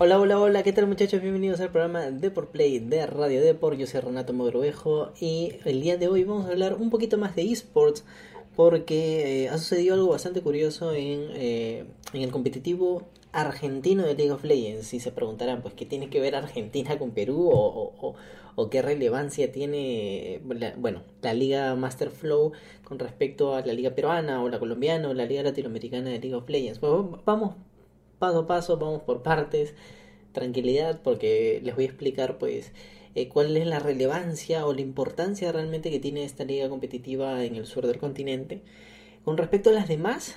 Hola, hola, hola, ¿qué tal muchachos? Bienvenidos al programa de por Play de Radio Deport. Yo soy Renato Mogrovejo y el día de hoy vamos a hablar un poquito más de esports porque eh, ha sucedido algo bastante curioso en, eh, en el competitivo argentino de League of Legends. Y se preguntarán, pues, ¿qué tiene que ver Argentina con Perú o, o, qué relevancia tiene, la, bueno, la Liga Master Flow con respecto a la Liga Peruana o la colombiana o la Liga Latinoamericana de League of Legends? Pues, vamos paso a paso, vamos por partes, tranquilidad, porque les voy a explicar pues eh, cuál es la relevancia o la importancia realmente que tiene esta liga competitiva en el sur del continente con respecto a las demás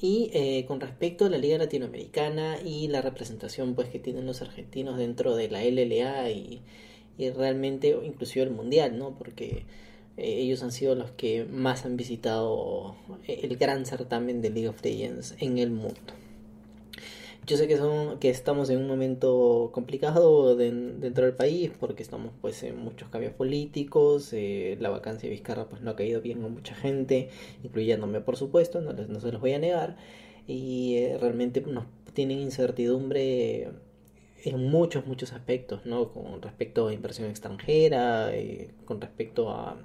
y eh, con respecto a la liga latinoamericana y la representación pues que tienen los argentinos dentro de la LLA y, y realmente inclusive el mundial, ¿no? Porque eh, ellos han sido los que más han visitado el gran certamen de League of Legends en el mundo. Yo sé que son que estamos en un momento complicado dentro del país porque estamos pues en muchos cambios políticos, eh, la vacancia de Vizcarra pues no ha caído bien a mucha gente, incluyéndome por supuesto, no, no se los voy a negar, y eh, realmente nos tienen incertidumbre en muchos, muchos aspectos, ¿no? Con respecto a inversión extranjera, eh, con respecto a,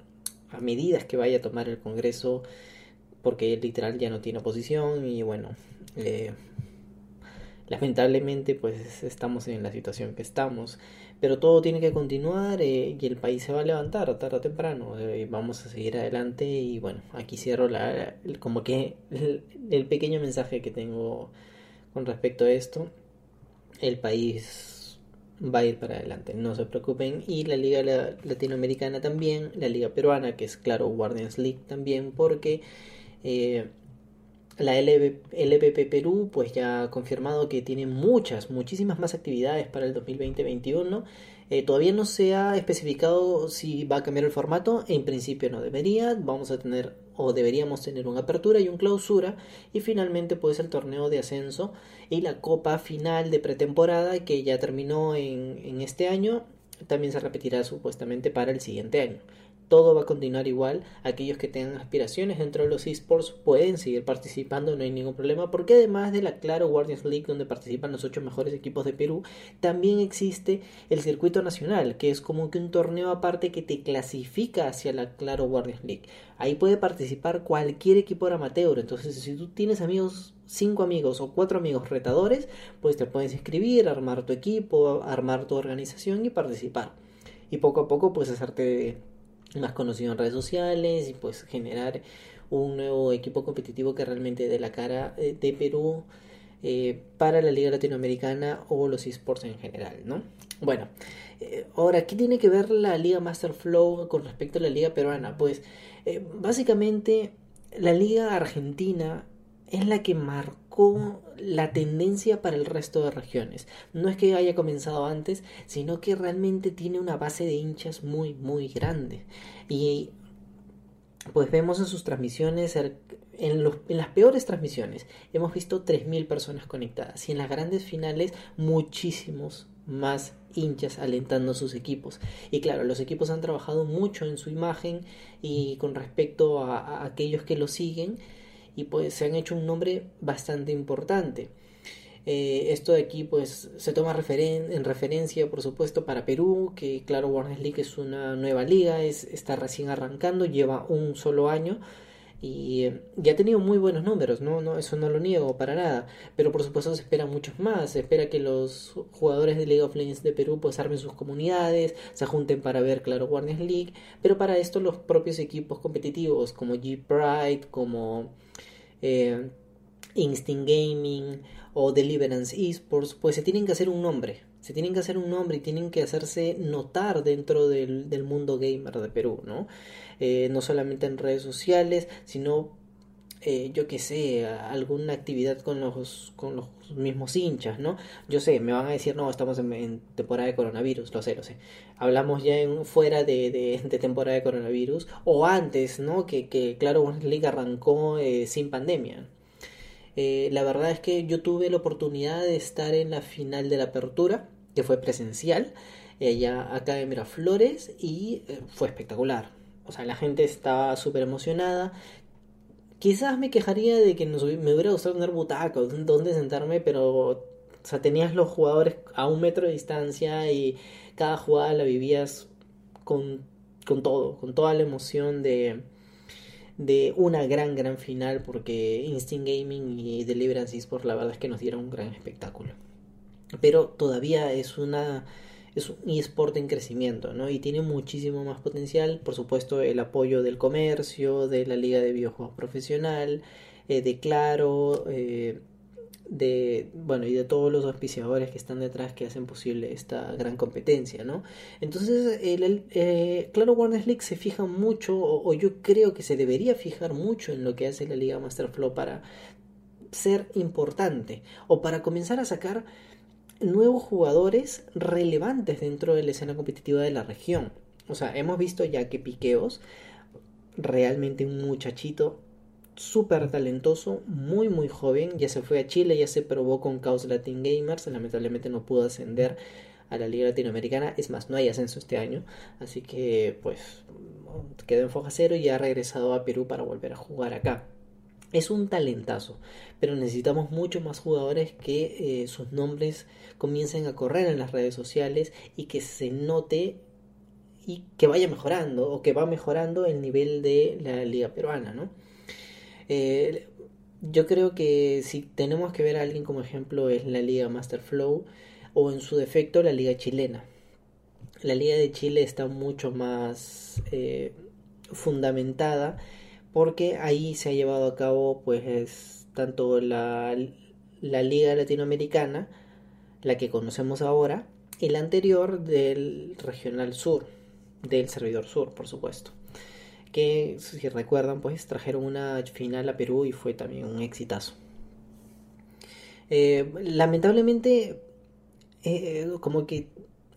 medidas que vaya a tomar el Congreso, porque literal ya no tiene oposición y bueno, lamentablemente pues estamos en la situación que estamos pero todo tiene que continuar eh, y el país se va a levantar tarde o temprano eh, vamos a seguir adelante y bueno aquí cierro la como que el, pequeño mensaje que tengo con respecto a esto. El país va a ir para adelante no se preocupen y la liga latinoamericana también la liga peruana que es claro Guardians League también porque eh, la LVP Perú pues ya ha confirmado que tiene muchas, muchísimas más actividades para el 2020-2021. Eh, todavía no se ha especificado si va a cambiar el formato, en principio no debería, vamos a tener o deberíamos tener una apertura y un clausura. Y finalmente pues el torneo de ascenso y la copa final de pretemporada que ya terminó en, en este año también se repetirá supuestamente para el siguiente año todo va a continuar igual. Aquellos que tengan aspiraciones dentro de los esports pueden seguir participando, no hay ningún problema, porque además de la Claro Guardians League, donde participan los ocho mejores equipos de Perú, también existe el circuito nacional, que es como que un torneo aparte que te clasifica hacia la Claro Guardians League. Ahí puede participar cualquier equipo amateur. Entonces, si tú tienes amigos cinco amigos o cuatro amigos retadores, pues te puedes inscribir, armar tu equipo, armar tu organización y participar. Y poco a poco pues hacerte más conocido en redes sociales y pues generar un nuevo equipo competitivo que realmente dé la cara eh, de Perú eh, para la Liga Latinoamericana o los esports en general, ¿no? Bueno, eh, ahora, ¿qué tiene que ver la Liga Master Flow con respecto a la Liga Peruana? Pues básicamente la Liga Argentina es la que marcó la tendencia para el resto de regiones. No es que haya comenzado antes, sino que realmente tiene una base de hinchas muy, muy grande. Y pues vemos en sus transmisiones, en, en las peores transmisiones, hemos visto 3.000 personas conectadas y en las grandes finales muchísimos más hinchas alentando a sus equipos. Y claro, los equipos han trabajado mucho en su imagen y con respecto a, a aquellos que lo siguen y pues se han hecho un nombre bastante importante. Eh, esto de aquí pues se toma en referencia por supuesto para Perú, que claro Warner League es una nueva liga, es, está recién arrancando, lleva un solo año y, ya ha tenido muy buenos números, ¿no? ¿no? Eso no lo niego para nada, pero por supuesto se espera muchos más, se espera que los jugadores de League of Legends de Perú pues armen sus comunidades, se junten para ver, claro, Warner League, pero para esto los propios equipos competitivos como G-Pride, como eh, Instinct Gaming o Deliverance Esports, pues se tienen que hacer un nombre, se tienen que hacer un nombre y tienen que hacerse notar dentro del, del mundo gamer de Perú, ¿no? Eh, no solamente en redes sociales, sino eh, yo que sé, alguna actividad con los, con los mismos hinchas, ¿no? Yo sé, me van a decir, no, estamos en, temporada de coronavirus, lo sé, lo sé. Hablamos ya en, fuera de, de, temporada de coronavirus, o antes, ¿no? Que, que claro, League arrancó eh, sin pandemia. Eh, la verdad es que yo tuve la oportunidad de estar en la final de la apertura, que fue presencial, allá acá en Miraflores, y fue espectacular. O sea, la gente estaba súper emocionada. Quizás me quejaría de que me hubiera gustado tener butacos, donde sentarme, pero O sea, tenías los jugadores a un metro de distancia y cada jugada la vivías con, con todo, con toda la emoción de, de una gran, gran final, porque Instinct Gaming y Deliverance Esports la verdad es que nos dieron un gran espectáculo. Pero todavía es una es un eSport en crecimiento, ¿no? Y tiene muchísimo más potencial, por supuesto, el apoyo del comercio, de la Liga de Videojuegos Profesional, eh, de Claro, eh, de bueno y de todos los auspiciadores que están detrás que hacen posible esta gran competencia no entonces el, eh, claro Warner League se fija mucho o, yo creo que se debería fijar mucho en lo que hace la Liga Masterflow para ser importante o para comenzar a sacar nuevos jugadores relevantes dentro de la escena competitiva de la región. O sea hemos visto ya que Piqueos realmente un muchachito súper talentoso, muy muy joven, ya se fue a Chile, ya se probó con Chaos Latin Gamers, lamentablemente no pudo ascender a la Liga Latinoamericana, es más, no hay ascenso este año, así que pues quedó en foja cero y ha regresado a Perú para volver a jugar acá. Es un talentazo, pero necesitamos muchos más jugadores que eh, sus nombres comiencen a correr en las redes sociales y que se note y que vaya mejorando o que va mejorando el nivel de la liga peruana, ¿no? Eh, yo creo que si tenemos que ver a alguien como ejemplo es la Liga Master Flow o en su defecto la Liga Chilena. La Liga de Chile está mucho más eh, fundamentada porque ahí se ha llevado a cabo pues tanto la, la Liga Latinoamericana, la que conocemos ahora, y la anterior del Regional Sur, del Servidor Sur, por supuesto que si recuerdan pues trajeron una final a Perú y fue también un exitazo. Eh, lamentablemente eh, como que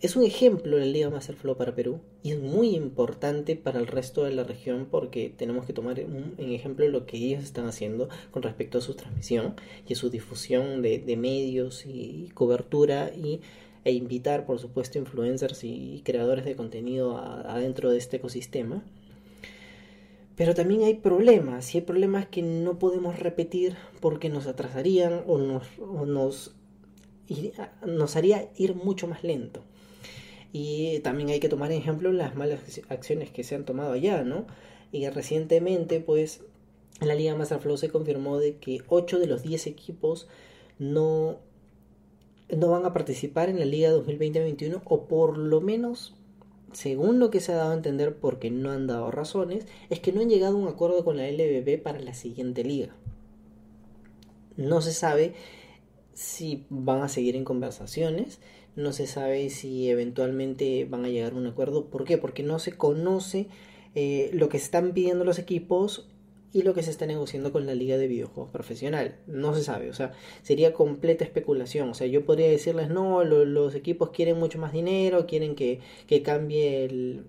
es un ejemplo la Liga Master Flow para Perú y es muy importante para el resto de la región porque tenemos que tomar en ejemplo lo que ellos están haciendo con respecto a su transmisión y su difusión de, medios y cobertura y, e invitar por supuesto influencers y creadores de contenido adentro de este ecosistema pero también hay problemas, y hay problemas que no podemos repetir porque nos atrasarían o nos, nos, nos haría ir mucho más lento. Y también hay que tomar en ejemplo las malas acciones que se han tomado allá, ¿no? Y recientemente, pues, en la Liga Master Flow se confirmó de que 8 de los 10 equipos no, no van a participar en la Liga 2020-2021 o por lo menos según lo que se ha dado a entender porque no han dado razones, es que no han llegado a un acuerdo con la LBB para la siguiente liga. No se sabe si van a seguir en conversaciones, no se sabe si eventualmente van a llegar a un acuerdo. ¿Por qué? Porque no se conoce eh, lo que están pidiendo los equipos y lo que se está negociando con la liga de videojuegos profesional. No se sabe, o sea, sería completa especulación. O sea, yo podría decirles, no, los equipos quieren mucho más dinero, quieren que, cambie el,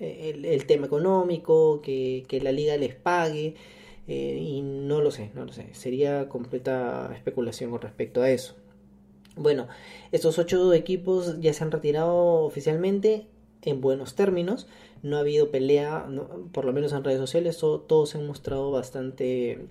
el, tema económico, que, la liga les pague. Eh, y no lo sé, no lo sé. Sería completa especulación con respecto a eso. Bueno, estos ocho equipos ya se han retirado oficialmente en buenos términos no ha habido pelea, por lo menos en redes sociales, todos se han mostrado bastante,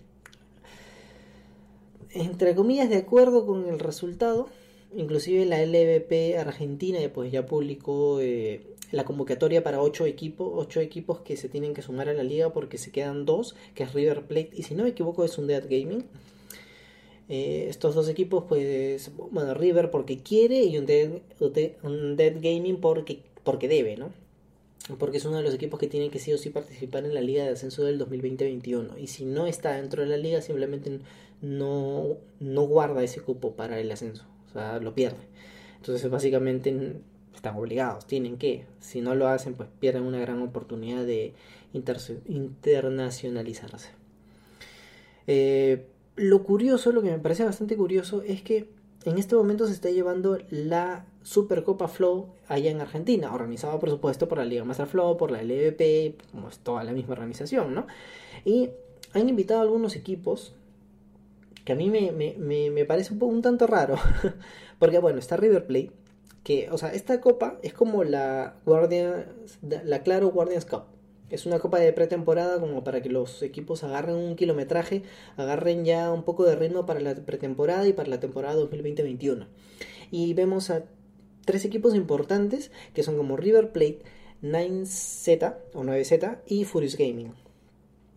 entre comillas, de acuerdo con el resultado. Inclusive la LVP Argentina pues ya publicó eh, la convocatoria para ocho equipos, ocho equipos que se tienen que sumar a la liga porque se quedan dos, que es River Plate y si no me equivoco es un Dead Gaming. Eh, estos dos equipos, pues, bueno, River porque quiere y un Dead, Gaming porque, porque debe, ¿no? Porque es uno de los equipos que tiene que sí o sí participar en la liga de ascenso del 2020-21 y si no está dentro de la liga simplemente no, no guarda ese cupo para el ascenso, o sea, lo pierde. Entonces básicamente están obligados, tienen que, si no lo hacen pues pierden una gran oportunidad de internacionalizarse. Eh, lo curioso, lo que me parece bastante curioso es que en este momento se está llevando la Supercopa Flow allá en Argentina, organizada por supuesto por la Liga Master Flow, por la LVP, como es toda la misma organización, ¿no? Y han invitado a algunos equipos que a mí me, parece un, poco, un tanto raro, porque bueno, está River Plate, que, o sea, esta copa es como la Guardians, la Claro Guardians Cup, es una copa de pretemporada como para que los equipos agarren un kilometraje, agarren ya un poco de ritmo para la pretemporada y para la temporada 2020-21. Y vemos a tres equipos importantes que son como River Plate, 9Z o 9Z y Furious Gaming.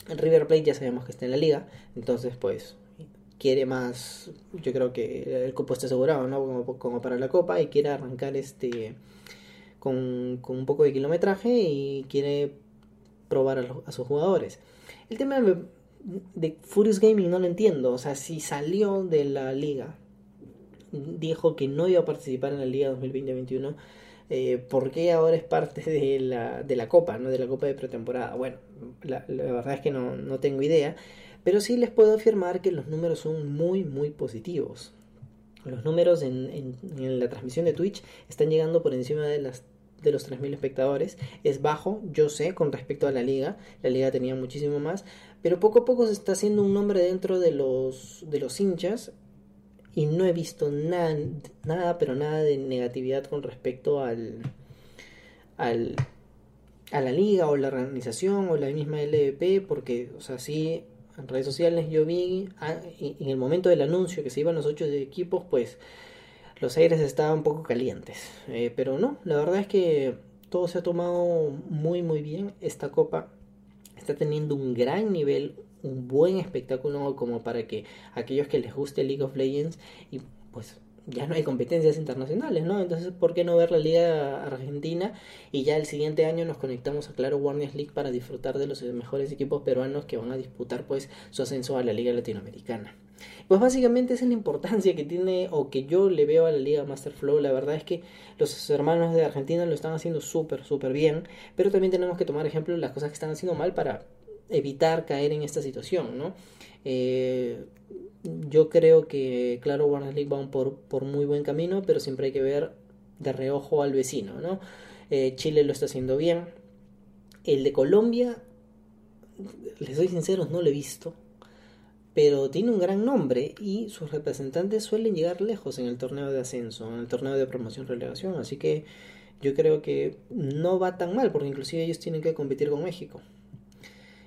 River Plate ya sabemos que está en la liga, entonces pues quiere más, yo creo que el cupo está asegurado, ¿no? Como, para la copa y quiere arrancar este con, con, un poco de kilometraje y quiere probar a, sus jugadores. El tema de, Furious Gaming no lo entiendo, o sea, si salió de la liga, dijo que no iba a participar en la liga 2020-2021, eh, ¿por qué ahora es parte de la, de la Copa, ¿no? de la Copa de pretemporada? Bueno, la, verdad es que no, no, tengo idea, pero sí les puedo afirmar que los números son muy, muy positivos. Los números en, en, en la transmisión de Twitch están llegando por encima de las de los 3.000 espectadores. Es bajo, yo sé, con respecto a la liga. La liga tenía muchísimo más. Pero poco a poco se está haciendo un nombre dentro de los, de los hinchas y no he visto nada, nada, pero nada de negatividad con respecto al, al, a la liga o la organización o la misma LVP, porque, o sea, sí, en redes sociales yo vi ah, en el momento del anuncio que se iban los ocho equipos, pues los aires estaban un poco calientes. Eh, pero no, la verdad es que todo se ha tomado muy, muy bien. Esta copa está teniendo un gran nivel, un buen espectáculo como para que aquellos que les guste League of Legends y pues ya no hay competencias internacionales, ¿no? Entonces, ¿por qué no ver la Liga Argentina? Y ya el siguiente año nos conectamos a Claro Warriors League para disfrutar de los mejores equipos peruanos que van a disputar pues su ascenso a la Liga Latinoamericana. Pues básicamente esa es la importancia que tiene o que yo le veo a la Liga Master Flow. La verdad es que los hermanos de Argentina lo están haciendo súper, súper bien, pero también tenemos que tomar ejemplo las cosas que están haciendo mal para evitar caer en esta situación, ¿no? Eh, yo creo que, claro, Warner League va por, por muy buen camino, pero siempre hay que ver de reojo al vecino, ¿no? Eh, Chile lo está haciendo bien. El de Colombia, les soy sincero, no lo he visto, pero tiene un gran nombre y sus representantes suelen llegar lejos en el torneo de ascenso, en el torneo de promoción-relegación, así que yo creo que no va tan mal, porque inclusive ellos tienen que competir con México.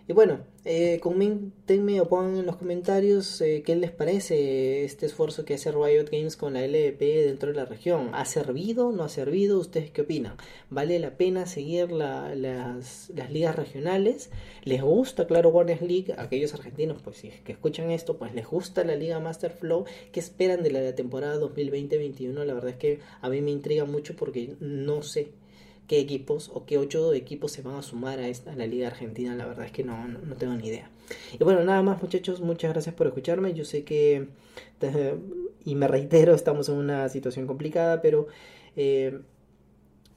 Y bueno, eh, comentenme o pongan en los comentarios eh, qué les parece este esfuerzo que hace Riot Games con la LVP dentro de la región. ¿Ha servido? ¿No ha servido? ¿Ustedes qué opinan? ¿Vale la pena seguir las, las, ligas regionales? ¿Les gusta, claro, Warriors League? Aquellos argentinos, pues si que escuchan esto, pues les gusta la Liga Master Flow. ¿Qué esperan de la temporada 2020-21? La verdad es que a mí me intriga mucho porque no sé qué equipos o qué ocho equipos se van a sumar a, esta, la Liga Argentina. La verdad es que no, no, tengo ni idea. Y bueno, nada más muchachos, muchas gracias por escucharme. Yo sé que, y me reitero, estamos en una situación complicada, pero eh,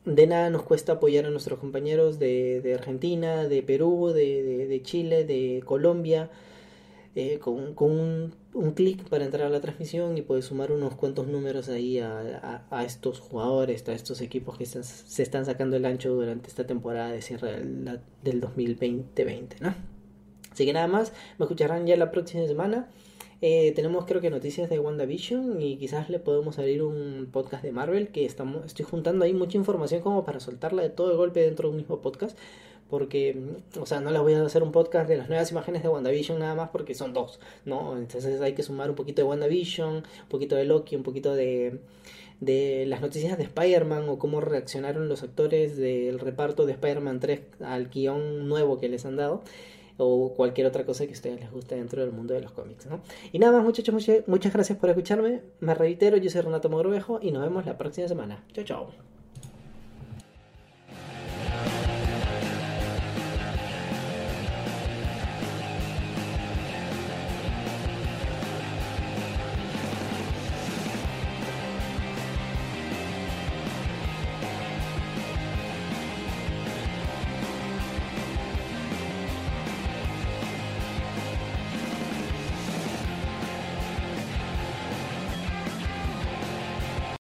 de nada nos cuesta apoyar a nuestros compañeros de, Argentina, de Perú, de, de Chile, de Colombia. Eh, con, con, un, un clic para entrar a la transmisión y puedes sumar unos cuantos números ahí a, a, estos jugadores, a estos equipos que se están sacando el ancho durante esta temporada de cierre del, del 2020, ¿no? Así que nada más, me escucharán ya la próxima semana. Eh, tenemos creo que noticias de WandaVision y quizás le podemos abrir un podcast de Marvel que estamos, estoy juntando ahí mucha información como para soltarla de todo el golpe dentro de un mismo podcast porque, o sea, no les voy a hacer un podcast de las nuevas imágenes de WandaVision nada más porque son dos, ¿no? Entonces hay que sumar un poquito de WandaVision, un poquito de Loki, un poquito de, de las noticias de Spider-Man o cómo reaccionaron los actores del reparto de Spider-Man 3 al guion nuevo que les han dado o cualquier otra cosa que a ustedes les guste dentro del mundo de los cómics, ¿no? Y nada más muchachos, muchas, muchas gracias por escucharme, me reitero, yo soy Renato Mogrovejo y nos vemos la próxima semana. Chao, chao.